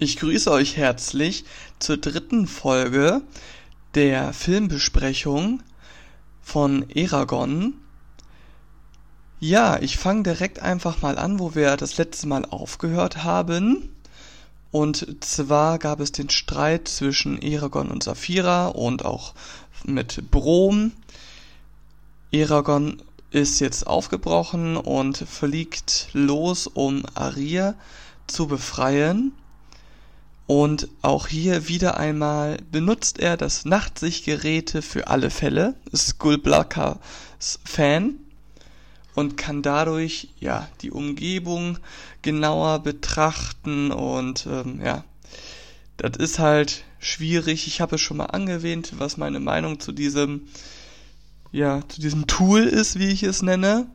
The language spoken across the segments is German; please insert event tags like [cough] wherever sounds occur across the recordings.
Ich grüße euch herzlich zur dritten Folge der Filmbesprechung von Eragon. Ja, ich fange direkt einfach mal an, wo wir das letzte Mal aufgehört haben. Und zwar gab es den Streit zwischen Eragon und Saphira und auch mit Brom. Eragon ist jetzt aufgebrochen und fliegt los, um Aria zu befreien. Und auch hier wieder einmal benutzt er das Nachtsichtgeräte für alle Fälle, Skullblackers Fan und kann dadurch ja die Umgebung genauer betrachten und ähm, ja, das ist halt schwierig. Ich habe es schon mal angewähnt, was meine Meinung zu diesem ja, zu diesem Tool ist, wie ich es nenne.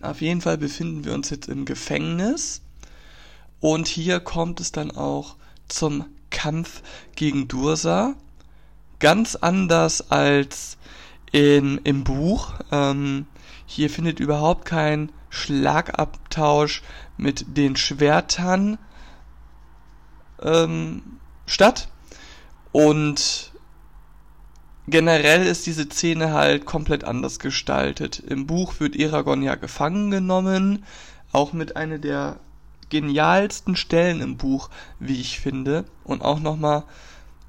Auf jeden Fall befinden wir uns jetzt im Gefängnis und hier kommt es dann auch zum Kampf gegen Dursa. Ganz anders als in, im Buch. Ähm, hier findet überhaupt kein Schlagabtausch mit den Schwertern ähm, statt. Und generell ist diese Szene halt komplett anders gestaltet. Im Buch wird Eragon ja gefangen genommen, auch mit einer der genialsten Stellen im Buch, wie ich finde. Und auch nochmal,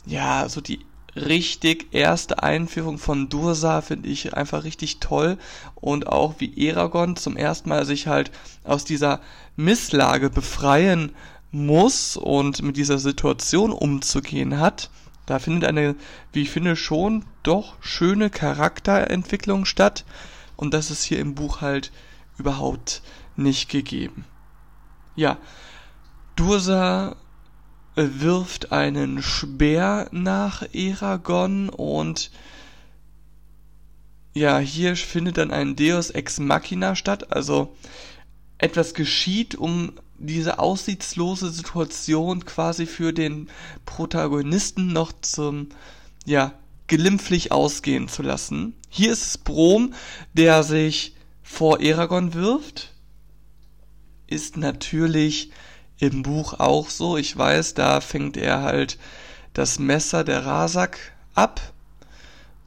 ja, so die richtig erste Einführung von Dursa finde ich einfach richtig toll. Und auch wie Eragon zum ersten Mal sich halt aus dieser Misslage befreien muss und mit dieser Situation umzugehen hat. Da findet eine, wie ich finde, schon doch schöne Charakterentwicklung statt. Und das ist hier im Buch halt überhaupt nicht gegeben. Ja, Dursa äh, wirft einen Speer nach Eragon und ja, hier findet dann ein Deus Ex Machina statt, also etwas geschieht, um diese aussichtslose Situation quasi für den Protagonisten noch zum, ja, glimpflich ausgehen zu lassen. Hier ist es Brom, der sich vor Eragon wirft, ist natürlich im Buch auch so. Ich weiß, da fängt er halt das Messer der Rasak ab.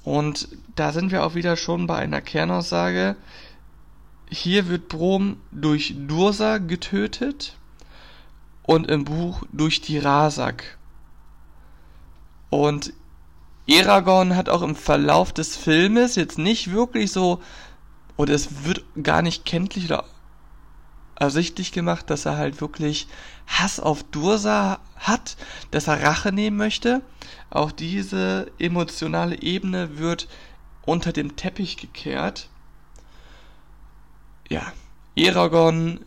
Und da sind wir auch wieder schon bei einer Kernaussage. Hier wird Brom durch Dursa getötet und im Buch durch die Rasak. Und Eragon hat auch im Verlauf des Filmes jetzt nicht wirklich so, oder es wird gar nicht kenntlich oder ersichtlich gemacht, dass er halt wirklich Hass auf Dursa hat, dass er Rache nehmen möchte. Auch diese emotionale Ebene wird unter dem Teppich gekehrt. Ja, Eragon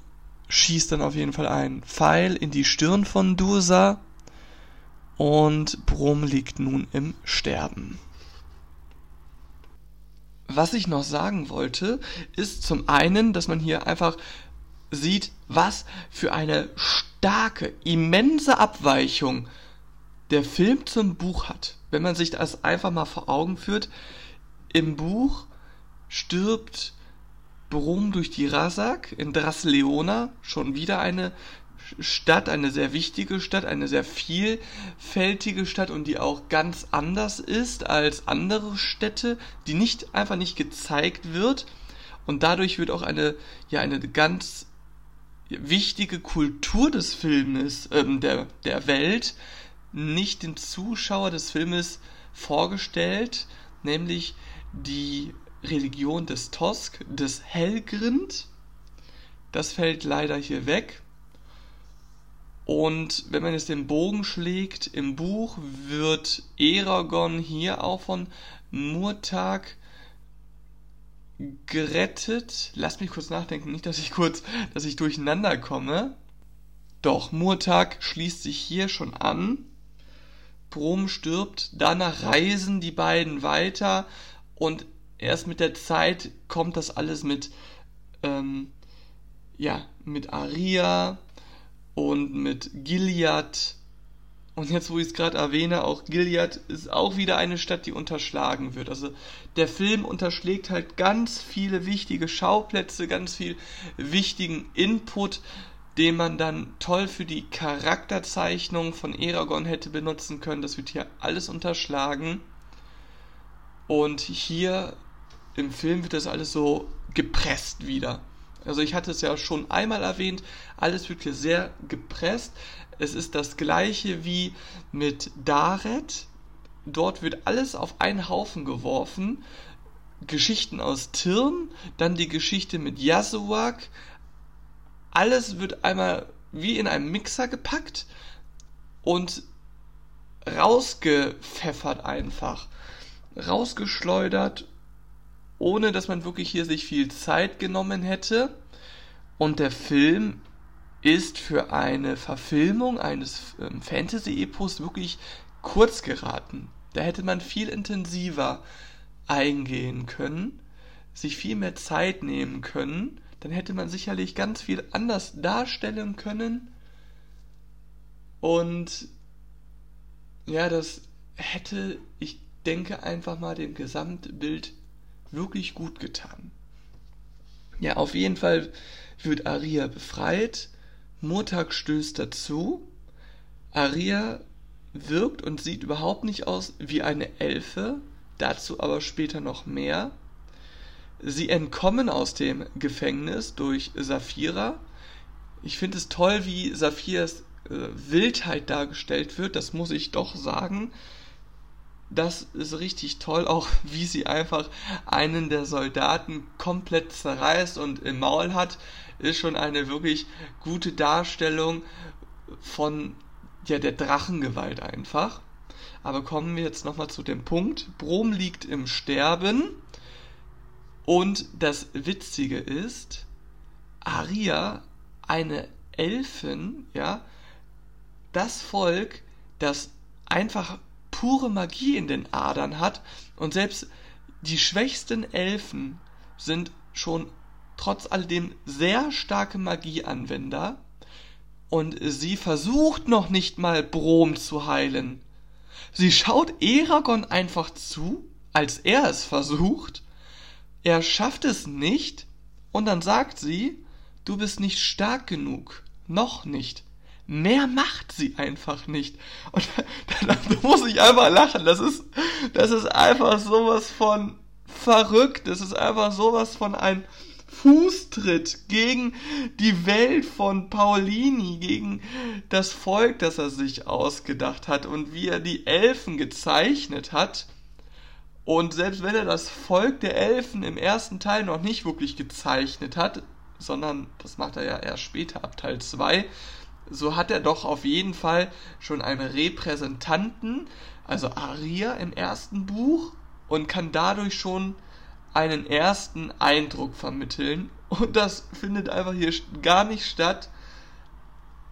schießt dann auf jeden Fall einen Pfeil in die Stirn von Dursa und Brom liegt nun im Sterben. Was ich noch sagen wollte, ist zum einen, dass man hier einfach sieht, was für eine starke, immense Abweichung der Film zum Buch hat. Wenn man sich das einfach mal vor Augen führt, im Buch stirbt Brom durch die Rasak in Drasleona, schon wieder eine Stadt, eine sehr wichtige Stadt, eine sehr vielfältige Stadt und die auch ganz anders ist als andere Städte, die nicht einfach nicht gezeigt wird und dadurch wird auch eine ja eine ganz wichtige Kultur des Filmes, ähm, der, der Welt, nicht dem Zuschauer des Filmes vorgestellt, nämlich die Religion des Tosk, des Helgrind. Das fällt leider hier weg. Und wenn man jetzt den Bogen schlägt, im Buch wird Eragon hier auch von Murtag gerettet. Lass mich kurz nachdenken, nicht, dass ich kurz, dass ich durcheinander komme. Doch, Murtag schließt sich hier schon an. Brom stirbt, danach reisen die beiden weiter und erst mit der Zeit kommt das alles mit, ähm, ja, mit Aria und mit Gilead und jetzt, wo ich es gerade erwähne, auch Gilead ist auch wieder eine Stadt, die unterschlagen wird. Also der Film unterschlägt halt ganz viele wichtige Schauplätze, ganz viel wichtigen Input, den man dann toll für die Charakterzeichnung von Eragon hätte benutzen können. Das wird hier alles unterschlagen. Und hier im Film wird das alles so gepresst wieder. Also ich hatte es ja schon einmal erwähnt, alles wird hier sehr gepresst. Es ist das gleiche wie mit Daret. Dort wird alles auf einen Haufen geworfen. Geschichten aus Tirn, dann die Geschichte mit Yasuak, alles wird einmal wie in einem Mixer gepackt und rausgepfeffert einfach. Rausgeschleudert, ohne dass man wirklich hier sich viel Zeit genommen hätte. Und der Film ist für eine Verfilmung eines ähm, Fantasy-Epos wirklich kurz geraten. Da hätte man viel intensiver eingehen können, sich viel mehr Zeit nehmen können dann hätte man sicherlich ganz viel anders darstellen können. Und ja, das hätte, ich denke, einfach mal dem Gesamtbild wirklich gut getan. Ja, auf jeden Fall wird Aria befreit. Murtag stößt dazu. Aria wirkt und sieht überhaupt nicht aus wie eine Elfe, dazu aber später noch mehr. Sie entkommen aus dem Gefängnis durch Saphira. Ich finde es toll, wie Saphiras äh, Wildheit dargestellt wird, das muss ich doch sagen. Das ist richtig toll, auch [laughs] wie sie einfach einen der Soldaten komplett zerreißt und im Maul hat, ist schon eine wirklich gute Darstellung von ja, der Drachengewalt einfach. Aber kommen wir jetzt nochmal zu dem Punkt. Brom liegt im Sterben und das Witzige ist, Aria, eine Elfen, ja, das Volk, das einfach pure Magie in den Adern hat und selbst die schwächsten Elfen sind schon trotz alledem sehr starke Magieanwender und sie versucht noch nicht mal Brom zu heilen. Sie schaut Eragon einfach zu, als er es versucht er schafft es nicht und dann sagt sie, du bist nicht stark genug. Noch nicht. Mehr macht sie einfach nicht. Und [laughs] da, muss ich einfach lachen. Das ist, das ist einfach sowas von verrückt. Das ist einfach sowas von ein Fußtritt gegen die Welt von Paulini, gegen das Volk, das er sich ausgedacht hat und wie er die Elfen gezeichnet hat. Und selbst wenn er das Volk der Elfen im ersten Teil noch nicht wirklich gezeichnet hat, sondern das macht er ja erst später ab Teil 2, so hat er doch auf jeden Fall schon einen Repräsentanten, also Aria im ersten Buch und kann dadurch schon einen ersten Eindruck vermitteln. Und das findet einfach hier gar nicht statt.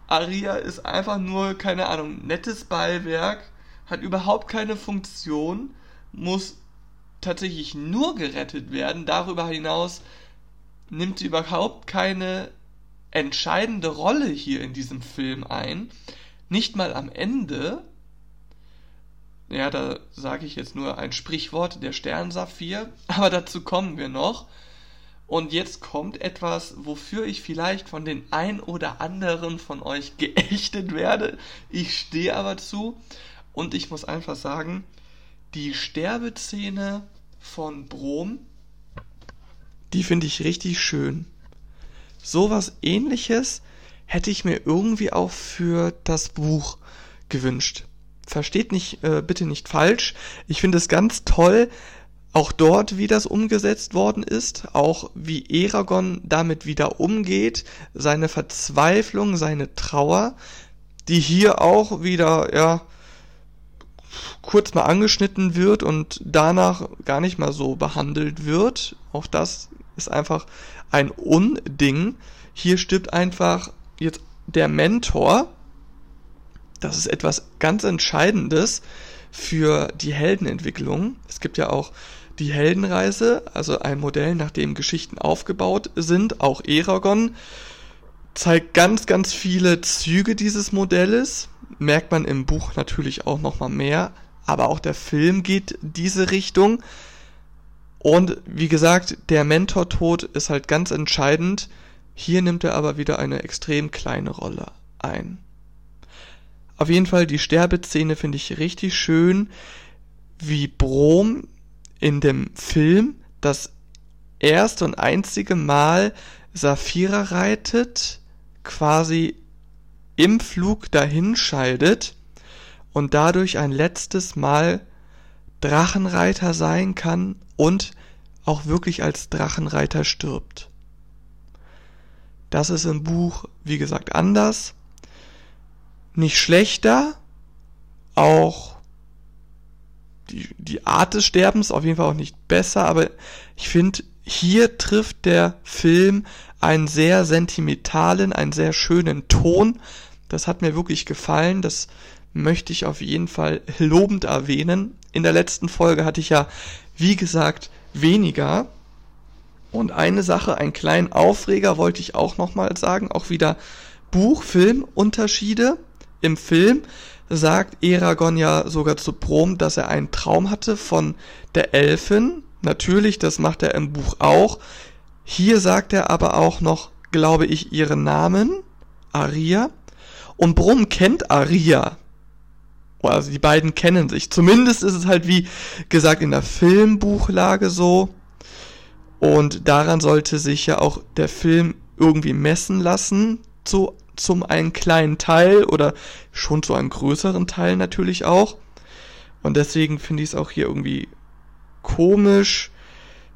Aria ist einfach nur, keine Ahnung, nettes Beiwerk, hat überhaupt keine Funktion muss tatsächlich nur gerettet werden. Darüber hinaus nimmt sie überhaupt keine entscheidende Rolle hier in diesem Film ein. Nicht mal am Ende. Ja, da sage ich jetzt nur ein Sprichwort, der Sternsaphir, [laughs] aber dazu kommen wir noch. Und jetzt kommt etwas, wofür ich vielleicht von den ein oder anderen von euch [laughs] geächtet werde. Ich stehe aber zu und ich muss einfach sagen, die Sterbeszene von Brom, die finde ich richtig schön. Sowas ähnliches hätte ich mir irgendwie auch für das Buch gewünscht. Versteht nicht, äh, bitte nicht falsch. Ich finde es ganz toll, auch dort, wie das umgesetzt worden ist, auch wie Eragon damit wieder umgeht, seine Verzweiflung, seine Trauer, die hier auch wieder, ja, kurz mal angeschnitten wird und danach gar nicht mal so behandelt wird. Auch das ist einfach ein Unding. Hier stirbt einfach jetzt der Mentor. Das ist etwas ganz Entscheidendes für die Heldenentwicklung. Es gibt ja auch die Heldenreise, also ein Modell, nach dem Geschichten aufgebaut sind. Auch Eragon zeigt ganz, ganz viele Züge dieses Modells merkt man im Buch natürlich auch nochmal mehr, aber auch der Film geht diese Richtung. Und wie gesagt, der Mentortod ist halt ganz entscheidend. Hier nimmt er aber wieder eine extrem kleine Rolle ein. Auf jeden Fall die Sterbeszene finde ich richtig schön, wie Brom in dem Film das erste und einzige Mal Saphira reitet, quasi im Flug dahin scheidet und dadurch ein letztes Mal Drachenreiter sein kann und auch wirklich als Drachenreiter stirbt. Das ist im Buch, wie gesagt, anders. Nicht schlechter, auch die, die Art des Sterbens auf jeden Fall auch nicht besser, aber ich finde, hier trifft der Film einen sehr sentimentalen, einen sehr schönen Ton. Das hat mir wirklich gefallen. Das möchte ich auf jeden Fall lobend erwähnen. In der letzten Folge hatte ich ja, wie gesagt, weniger. Und eine Sache, einen kleinen Aufreger wollte ich auch nochmal sagen, auch wieder Buch-Film-Unterschiede. Im Film sagt Eragon ja sogar zu Brom, dass er einen Traum hatte von der Elfin. Natürlich, das macht er im Buch auch. Hier sagt er aber auch noch, glaube ich, ihren Namen, Aria. Und Brom kennt Aria. Also die beiden kennen sich. Zumindest ist es halt wie gesagt in der Filmbuchlage so. Und daran sollte sich ja auch der Film irgendwie messen lassen, zu, zum einen kleinen Teil oder schon zu einem größeren Teil natürlich auch. Und deswegen finde ich es auch hier irgendwie komisch,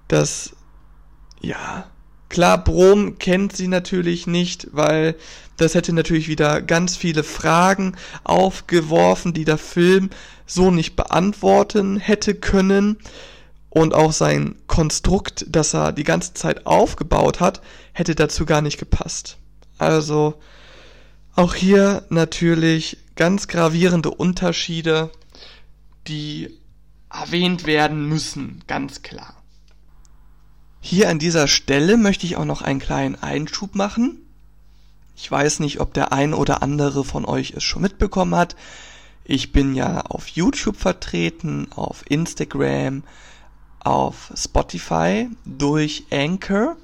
dass, ja, klar, Brom kennt sie natürlich nicht, weil das hätte natürlich wieder ganz viele Fragen aufgeworfen, die der Film so nicht beantworten hätte können. Und auch sein Konstrukt, das er die ganze Zeit aufgebaut hat, hätte dazu gar nicht gepasst. Also auch hier natürlich ganz gravierende Unterschiede, die erwähnt werden müssen, ganz klar. Hier an dieser Stelle möchte ich auch noch einen kleinen Einschub machen. Ich weiß nicht, ob der ein oder andere von euch es schon mitbekommen hat. Ich bin ja auf YouTube vertreten, auf Instagram, auf Spotify durch Anchor.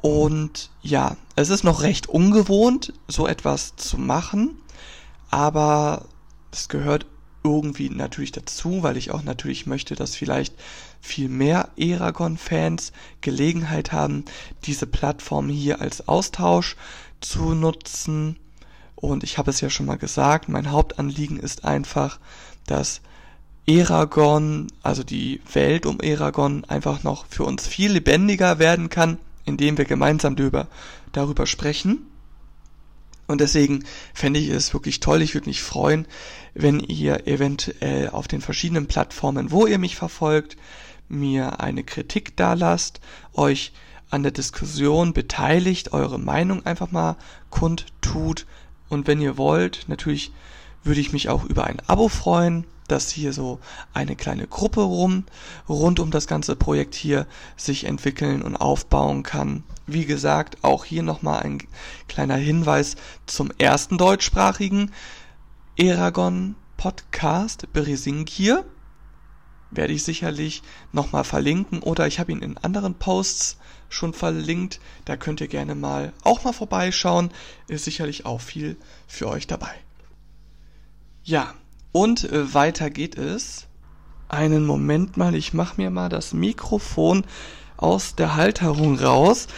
Und ja, es ist noch recht ungewohnt, so etwas zu machen, aber es gehört irgendwie natürlich dazu, weil ich auch natürlich möchte, dass vielleicht viel mehr Eragon-Fans Gelegenheit haben, diese Plattform hier als Austausch zu nutzen. Und ich habe es ja schon mal gesagt, mein Hauptanliegen ist einfach, dass Eragon, also die Welt um Eragon, einfach noch für uns viel lebendiger werden kann, indem wir gemeinsam darüber, darüber sprechen. Und deswegen fände ich es wirklich toll. Ich würde mich freuen, wenn ihr eventuell auf den verschiedenen Plattformen, wo ihr mich verfolgt, mir eine Kritik dalasst, euch an der Diskussion beteiligt, eure Meinung einfach mal kundtut. Und wenn ihr wollt, natürlich würde ich mich auch über ein Abo freuen, dass hier so eine kleine Gruppe rum rund um das ganze Projekt hier sich entwickeln und aufbauen kann. Wie gesagt, auch hier nochmal ein kleiner Hinweis zum ersten deutschsprachigen Eragon Podcast Beresingir. Werde ich sicherlich nochmal verlinken oder ich habe ihn in anderen Posts schon verlinkt. Da könnt ihr gerne mal auch mal vorbeischauen. Ist sicherlich auch viel für euch dabei. Ja, und äh, weiter geht es. Einen Moment mal, ich mache mir mal das Mikrofon aus der Halterung raus.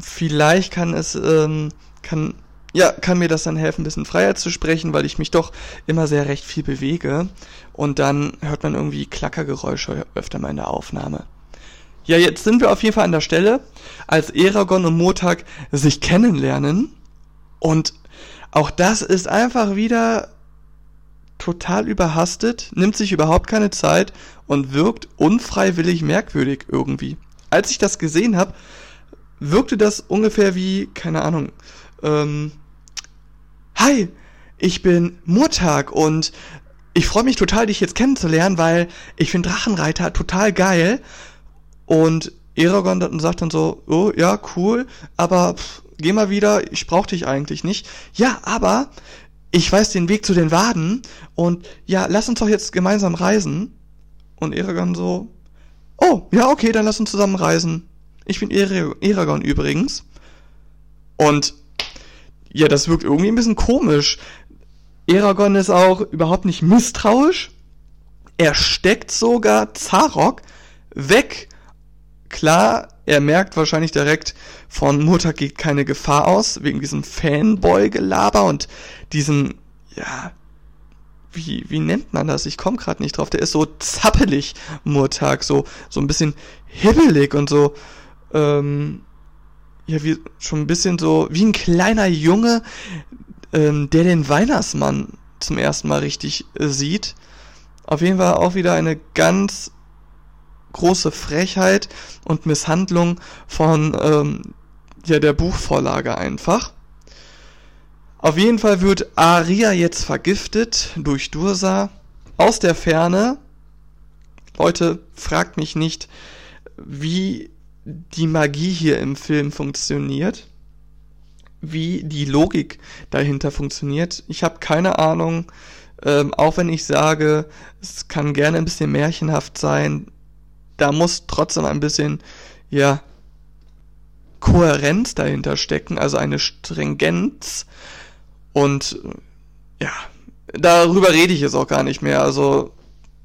Vielleicht kann es, ähm, kann, ja, kann mir das dann helfen, ein bisschen freier zu sprechen, weil ich mich doch immer sehr recht viel bewege. Und dann hört man irgendwie Klackergeräusche öfter mal in der Aufnahme. Ja, jetzt sind wir auf jeden Fall an der Stelle, als Eragon und Motag sich kennenlernen. Und auch das ist einfach wieder total überhastet, nimmt sich überhaupt keine Zeit und wirkt unfreiwillig merkwürdig irgendwie. Als ich das gesehen habe, wirkte das ungefähr wie, keine Ahnung, ähm, Hi, ich bin Murtag und ich freue mich total, dich jetzt kennenzulernen, weil ich finde Drachenreiter total geil. Und Eragon sagt dann so, oh ja, cool, aber pff, geh mal wieder, ich brauch dich eigentlich nicht. Ja, aber ich weiß den Weg zu den Waden und ja, lass uns doch jetzt gemeinsam reisen. Und Eragon so, oh, ja, okay, dann lass uns zusammen reisen. Ich bin Eragon übrigens. Und ja, das wirkt irgendwie ein bisschen komisch. Eragon ist auch überhaupt nicht misstrauisch. Er steckt sogar Zarok weg. Klar, er merkt wahrscheinlich direkt, von Mutter geht keine Gefahr aus, wegen diesem Fanboy-Gelaber und diesem, ja, wie, wie nennt man das? Ich komme gerade nicht drauf. Der ist so zappelig, Murtag, so, so ein bisschen hibbelig und so, ähm, ja, wie, schon ein bisschen so, wie ein kleiner Junge, ähm, der den Weihnachtsmann zum ersten Mal richtig äh, sieht. Auf jeden Fall auch wieder eine ganz große Frechheit und Misshandlung von ähm, ja, der Buchvorlage einfach. Auf jeden Fall wird Aria jetzt vergiftet durch Dursa aus der Ferne. Leute, fragt mich nicht, wie die Magie hier im Film funktioniert, wie die Logik dahinter funktioniert. Ich habe keine Ahnung, ähm, auch wenn ich sage, es kann gerne ein bisschen märchenhaft sein, da muss trotzdem ein bisschen, ja, Kohärenz dahinter stecken, also eine Stringenz. Und ja, darüber rede ich jetzt auch gar nicht mehr. Also,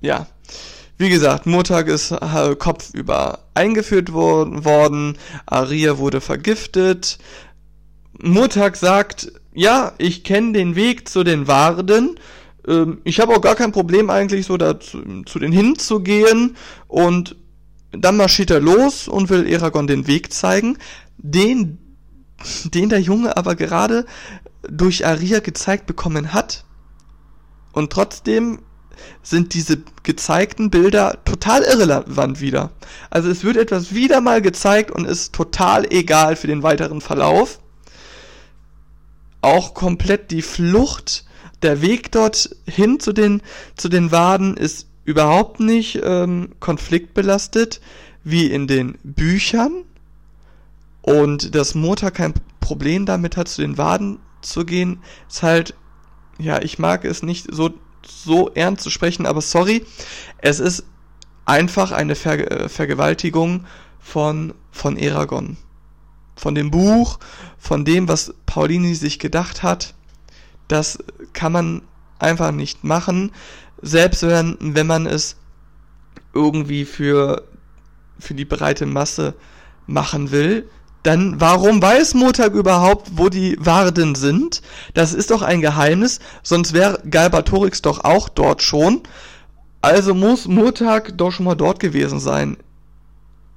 ja. Wie gesagt, Murtag ist äh, kopfüber eingeführt wo worden, Aria wurde vergiftet. Murtag sagt, ja, ich kenne den Weg zu den Warden. Ähm, ich habe auch gar kein Problem eigentlich so dazu, zu den hinzugehen und dann marschiert er los und will Eragon den Weg zeigen, den, den der Junge aber gerade durch Aria gezeigt bekommen hat. Und trotzdem sind diese gezeigten Bilder total irrelevant wieder. Also es wird etwas wieder mal gezeigt und ist total egal für den weiteren Verlauf. Auch komplett die Flucht, der Weg dort hin zu den, zu den Waden ist überhaupt nicht ähm, konfliktbelastet wie in den Büchern. Und dass Mota kein Problem damit hat, zu den Waden zu gehen, ist halt, ja, ich mag es nicht so so ernst zu sprechen, aber sorry, es ist einfach eine Ver äh, Vergewaltigung von, von Eragon. Von dem Buch, von dem, was Paulini sich gedacht hat. Das kann man einfach nicht machen, selbst wenn, wenn man es irgendwie für, für die breite Masse machen will dann warum weiß Motag überhaupt, wo die Warden sind? Das ist doch ein Geheimnis, sonst wäre Galbatorix doch auch dort schon. Also muss Motag doch schon mal dort gewesen sein.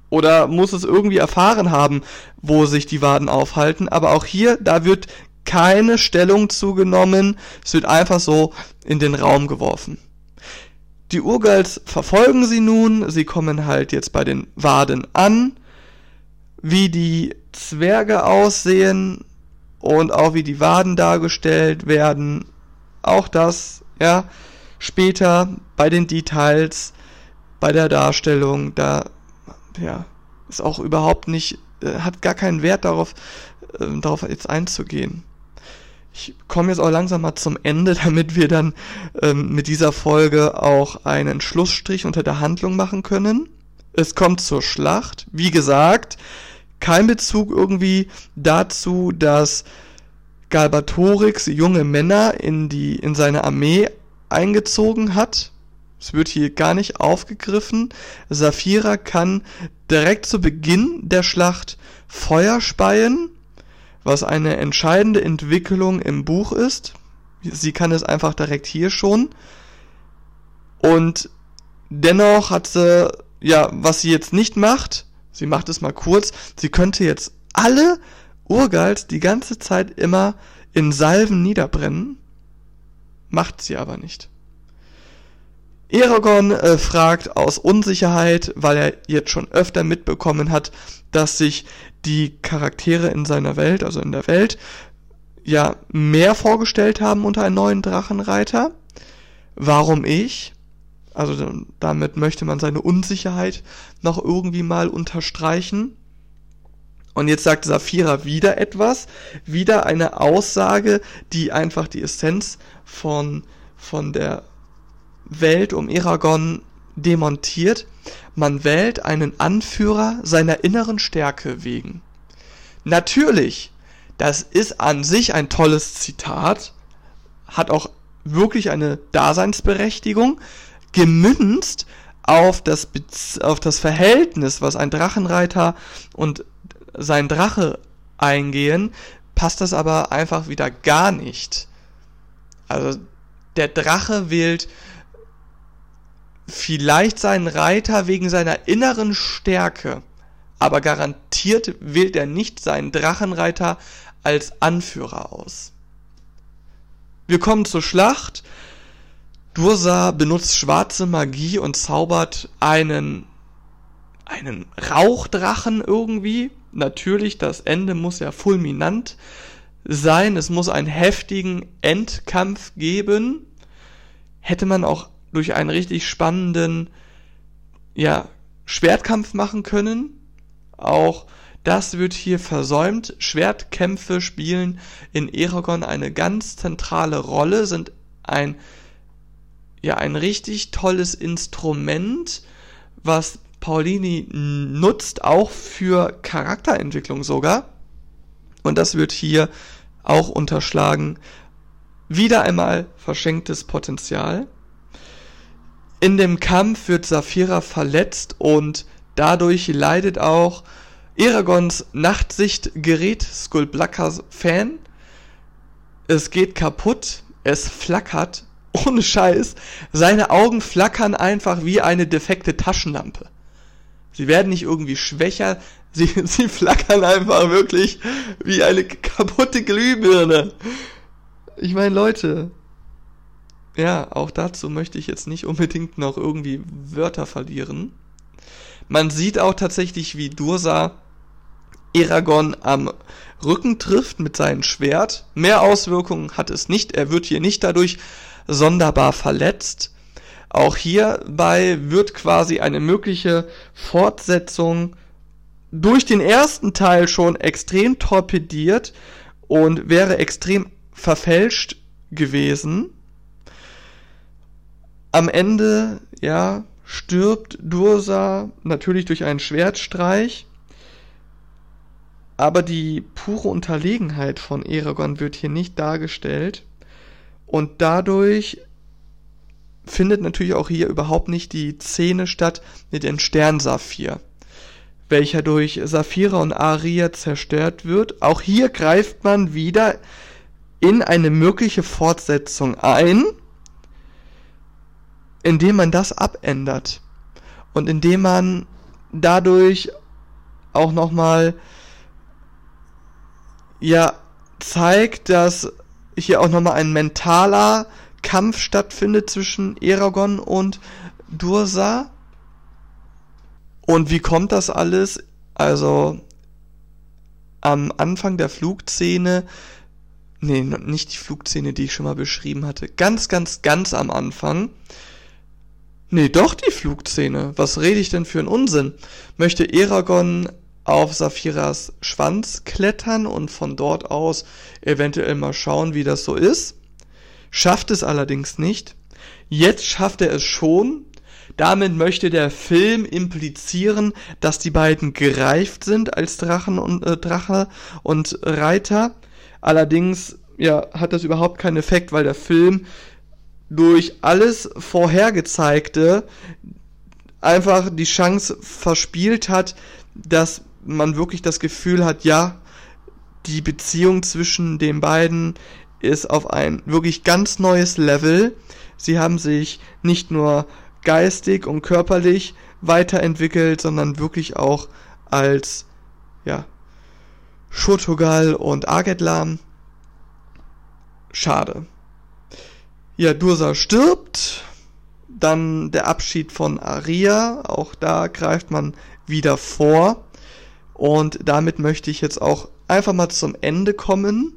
Oder muss es irgendwie erfahren haben, wo sich die Waden aufhalten. Aber auch hier, da wird keine Stellung zugenommen. Es wird einfach so in den Raum geworfen. Die Urgals verfolgen sie nun. Sie kommen halt jetzt bei den Waden an wie die Zwerge aussehen und auch wie die Waden dargestellt werden. Auch das, ja, später bei den Details, bei der Darstellung, da, ja, ist auch überhaupt nicht, äh, hat gar keinen Wert darauf, äh, darauf jetzt einzugehen. Ich komme jetzt auch langsam mal zum Ende, [laughs] damit wir dann ähm, mit dieser Folge auch einen Schlussstrich unter der Handlung machen können. Es kommt zur Schlacht. Wie gesagt, kein Bezug irgendwie dazu, dass Galbatorix junge Männer in die, in seine Armee eingezogen hat. Es wird hier gar nicht aufgegriffen. Saphira kann direkt zu Beginn der Schlacht Feuer speien, was eine entscheidende Entwicklung im Buch ist. Sie kann es einfach direkt hier schon. Und dennoch hat sie, ja, was sie jetzt nicht macht, Sie macht es mal kurz. Sie könnte jetzt alle Urgals die ganze Zeit immer in Salven niederbrennen. Macht sie aber nicht. Eragon äh, fragt aus Unsicherheit, weil er jetzt schon öfter mitbekommen hat, dass sich die Charaktere in seiner Welt, also in der Welt, ja mehr vorgestellt haben unter einem neuen Drachenreiter. Warum ich? Also damit möchte man seine Unsicherheit noch irgendwie mal unterstreichen. Und jetzt sagt Saphira wieder etwas, wieder eine Aussage, die einfach die Essenz von, von der Welt um Eragon demontiert. Man wählt einen Anführer seiner inneren Stärke wegen. Natürlich, Das ist an sich ein tolles Zitat, hat auch wirklich eine Daseinsberechtigung, gemünzt auf das, auf das Verhältnis, was ein Drachenreiter und sein Drache eingehen, passt das aber einfach wieder gar nicht. Also der Drache wählt vielleicht seinen Reiter wegen seiner inneren Stärke, aber garantiert wählt er nicht seinen Drachenreiter als Anführer aus. Wir kommen zur Schlacht. Dursa benutzt schwarze Magie und zaubert einen einen Rauchdrachen irgendwie. Natürlich, das Ende muss ja fulminant sein. Es muss einen heftigen Endkampf geben. Hätte man auch durch einen richtig spannenden, ja, Schwertkampf machen können. Auch das wird hier versäumt. Schwertkämpfe spielen in Eragon eine ganz zentrale Rolle, sind ein, ja, ein richtig tolles Instrument, was Paulini nutzt, auch für Charakterentwicklung sogar. Und das wird hier auch unterschlagen. Wieder einmal verschenktes Potenzial. In dem Kampf wird Saphira verletzt und dadurch leidet auch Aragons Nachtsichtgerät Skull Blackers Fan. Es geht kaputt, es flackert, [laughs] ohne Scheiß. Seine Augen flackern einfach wie eine defekte Taschenlampe. Sie werden nicht irgendwie schwächer, [laughs] sie, sie flackern einfach wirklich wie eine kaputte Glühbirne. Ich meine, Leute, ja, auch dazu möchte ich jetzt nicht unbedingt noch irgendwie Wörter verlieren. Man sieht auch tatsächlich, wie Dursa Eragon am Rücken trifft mit seinem Schwert. Mehr Auswirkungen hat es nicht. Er wird hier nicht dadurch sonderbar verletzt. Auch hierbei wird quasi eine mögliche Fortsetzung durch den ersten Teil schon extrem torpediert und wäre extrem verfälscht gewesen. Am Ende, ja, stirbt Dursa natürlich durch einen Schwertstreich. Aber die pure Unterlegenheit von Eragon wird hier nicht dargestellt. Und dadurch findet natürlich auch hier überhaupt nicht die Szene statt mit dem Sternsaphir, welcher durch Saphira und Aria zerstört wird. Auch hier greift man wieder in eine mögliche Fortsetzung ein, indem man das abändert und indem man dadurch auch nochmal ja zeigt, dass hier auch nochmal ein mentaler Kampf stattfindet zwischen Eragon und Dursa. Und wie kommt das alles? Also am Anfang der Flugszene, nee, nicht die Flugszene, die ich schon mal beschrieben hatte, ganz, ganz, ganz am Anfang, nee, doch die Flugszene, was rede ich denn für einen Unsinn? Möchte Eragon auf Saphiras Schwanz klettern und von dort aus eventuell mal schauen, wie das so ist schafft es allerdings nicht. Jetzt schafft er es schon. Damit möchte der Film implizieren, dass die beiden gereift sind als Drachen und äh, Drache und Reiter. Allerdings ja, hat das überhaupt keinen Effekt, weil der Film durch alles vorhergezeigte einfach die Chance verspielt hat, dass man wirklich das Gefühl hat, ja, die Beziehung zwischen den beiden ist auf ein wirklich ganz neues Level. Sie haben sich nicht nur geistig und körperlich weiterentwickelt, sondern wirklich auch als ja Shotogal und Argetlam. Schade. Ja, Dursa stirbt. Dann der Abschied von Aria. Auch da greift man wieder vor. Und damit möchte ich jetzt auch einfach mal zum Ende kommen.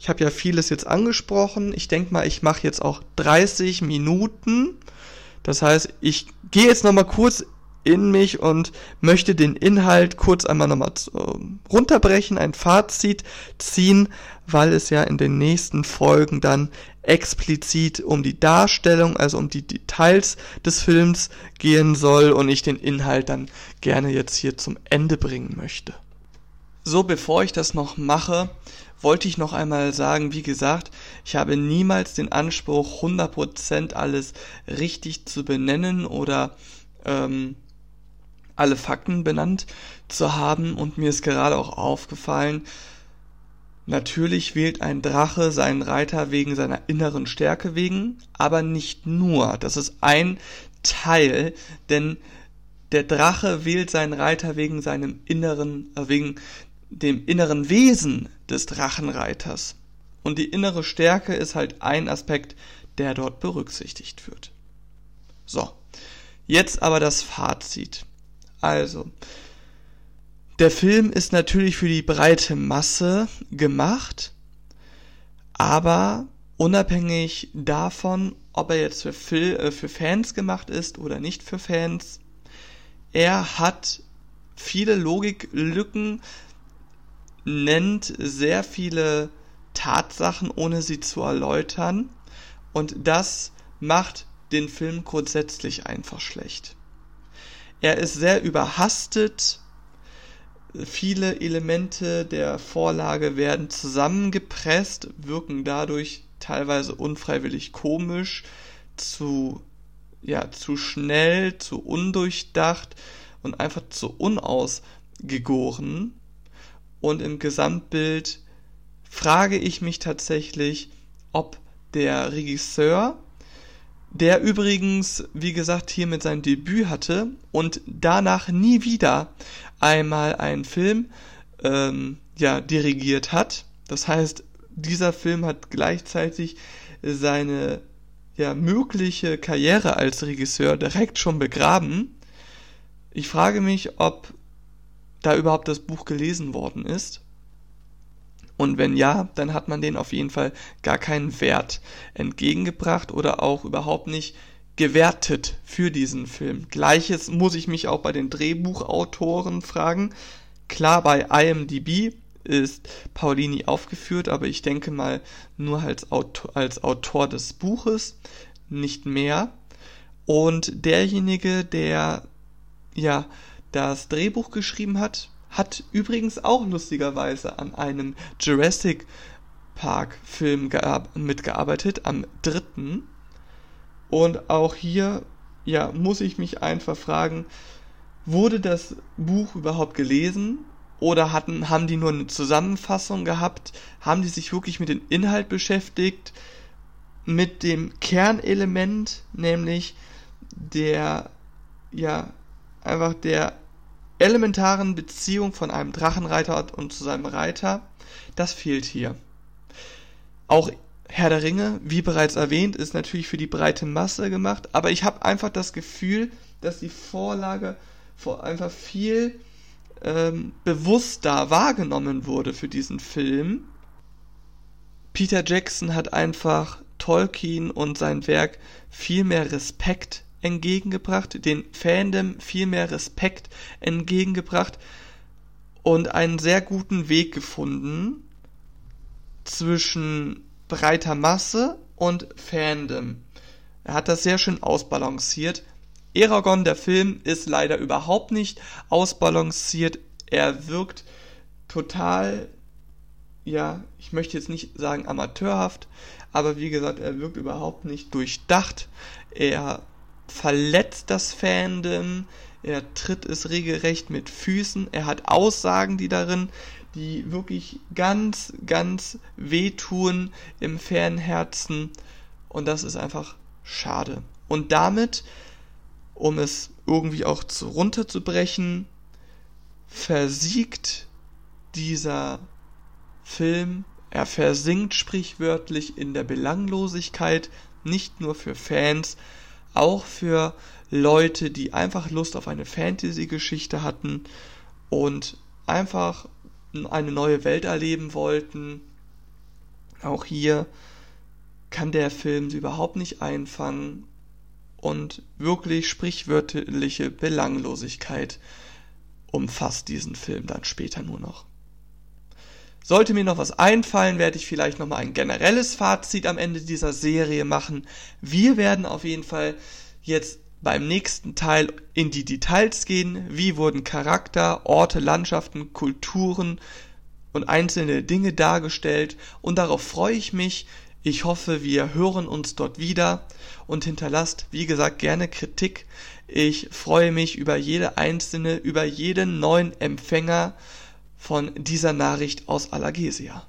Ich habe ja vieles jetzt angesprochen. Ich denke mal, ich mache jetzt auch 30 Minuten. Das heißt, ich gehe jetzt nochmal kurz in mich und möchte den Inhalt kurz einmal nochmal runterbrechen, ein Fazit ziehen, weil es ja in den nächsten Folgen dann explizit um die Darstellung, also um die Details des Films gehen soll und ich den Inhalt dann gerne jetzt hier zum Ende bringen möchte. So, bevor ich das noch mache, wollte ich noch einmal sagen, wie gesagt, ich habe niemals den Anspruch, 100% alles richtig zu benennen oder ähm, alle Fakten benannt zu haben. Und mir ist gerade auch aufgefallen, natürlich wählt ein Drache seinen Reiter wegen seiner inneren Stärke wegen, aber nicht nur. Das ist ein Teil, denn der Drache wählt seinen Reiter wegen seinem inneren, äh, wegen dem inneren Wesen des Drachenreiters. Und die innere Stärke ist halt ein Aspekt, der dort berücksichtigt wird. So, jetzt aber das Fazit. Also, der Film ist natürlich für die breite Masse gemacht, aber unabhängig davon, ob er jetzt für, Fil äh, für Fans gemacht ist oder nicht für Fans, er hat viele Logiklücken, nennt sehr viele Tatsachen, ohne sie zu erläutern. Und das macht den Film grundsätzlich einfach schlecht. Er ist sehr überhastet. Viele Elemente der Vorlage werden zusammengepresst, wirken dadurch teilweise unfreiwillig komisch, zu, ja, zu schnell, zu undurchdacht und einfach zu unausgegoren. Und im Gesamtbild frage ich mich tatsächlich, ob der Regisseur, der übrigens, wie gesagt, hier mit seinem Debüt hatte und danach nie wieder einmal einen Film ähm, ja, dirigiert hat. Das heißt, dieser Film hat gleichzeitig seine ja, mögliche Karriere als Regisseur direkt schon begraben. Ich frage mich, ob da überhaupt das Buch gelesen worden ist. Und wenn ja, dann hat man den auf jeden Fall gar keinen Wert entgegengebracht oder auch überhaupt nicht gewertet für diesen Film. Gleiches muss ich mich auch bei den Drehbuchautoren fragen. Klar, bei IMDb ist Paulini aufgeführt, aber ich denke mal nur als Autor, als Autor des Buches, nicht mehr. Und derjenige, der ja das Drehbuch geschrieben hat, hat übrigens auch lustigerweise an einem Jurassic Park Film mitgearbeitet, am dritten. Und auch hier, ja, muss ich mich einfach fragen, wurde das Buch überhaupt gelesen? Oder hatten, haben die nur eine Zusammenfassung gehabt? Haben die sich wirklich mit dem Inhalt beschäftigt? Mit dem Kernelement, nämlich der, ja, einfach der elementaren Beziehung von einem Drachenreiter und zu seinem Reiter, das fehlt hier. Auch Herr der Ringe, wie bereits erwähnt, ist natürlich für die breite Masse gemacht, aber ich habe einfach das Gefühl, dass die Vorlage einfach viel ähm, bewusster wahrgenommen wurde für diesen Film. Peter Jackson hat einfach Tolkien und sein Werk viel mehr Respekt entgegengebracht, den Fandom viel mehr Respekt entgegengebracht und einen sehr guten Weg gefunden zwischen breiter Masse und Fandom. Er hat das sehr schön ausbalanciert. Eragon, der Film, ist leider überhaupt nicht ausbalanciert. Er wirkt total, ja, ich möchte jetzt nicht sagen amateurhaft, aber wie gesagt, er wirkt überhaupt nicht durchdacht. Er verletzt das Fandom, er tritt es regelrecht mit Füßen, er hat Aussagen, die darin, die wirklich ganz, ganz wehtun im Fernherzen und das ist einfach schade. Und damit, um es irgendwie auch zu, runterzubrechen, versiegt dieser Film, er versinkt sprichwörtlich in der Belanglosigkeit, nicht nur für Fans, auch für Leute, die einfach Lust auf eine Fantasy-Geschichte hatten und einfach eine neue Welt erleben wollten. Auch hier kann der Film sie überhaupt nicht einfangen und wirklich sprichwörtliche Belanglosigkeit umfasst diesen Film dann später nur noch. Sollte mir noch was einfallen, werde ich vielleicht nochmal ein generelles Fazit am Ende dieser Serie machen. Wir werden auf jeden Fall jetzt beim nächsten Teil in die Details gehen. Wie wurden Charakter, Orte, Landschaften, Kulturen und einzelne Dinge dargestellt. Und darauf freue ich mich. Ich hoffe, wir hören uns dort wieder und hinterlasst, wie gesagt, gerne Kritik. Ich freue mich über jede einzelne, über jeden neuen Empfänger von dieser Nachricht aus Alagesia.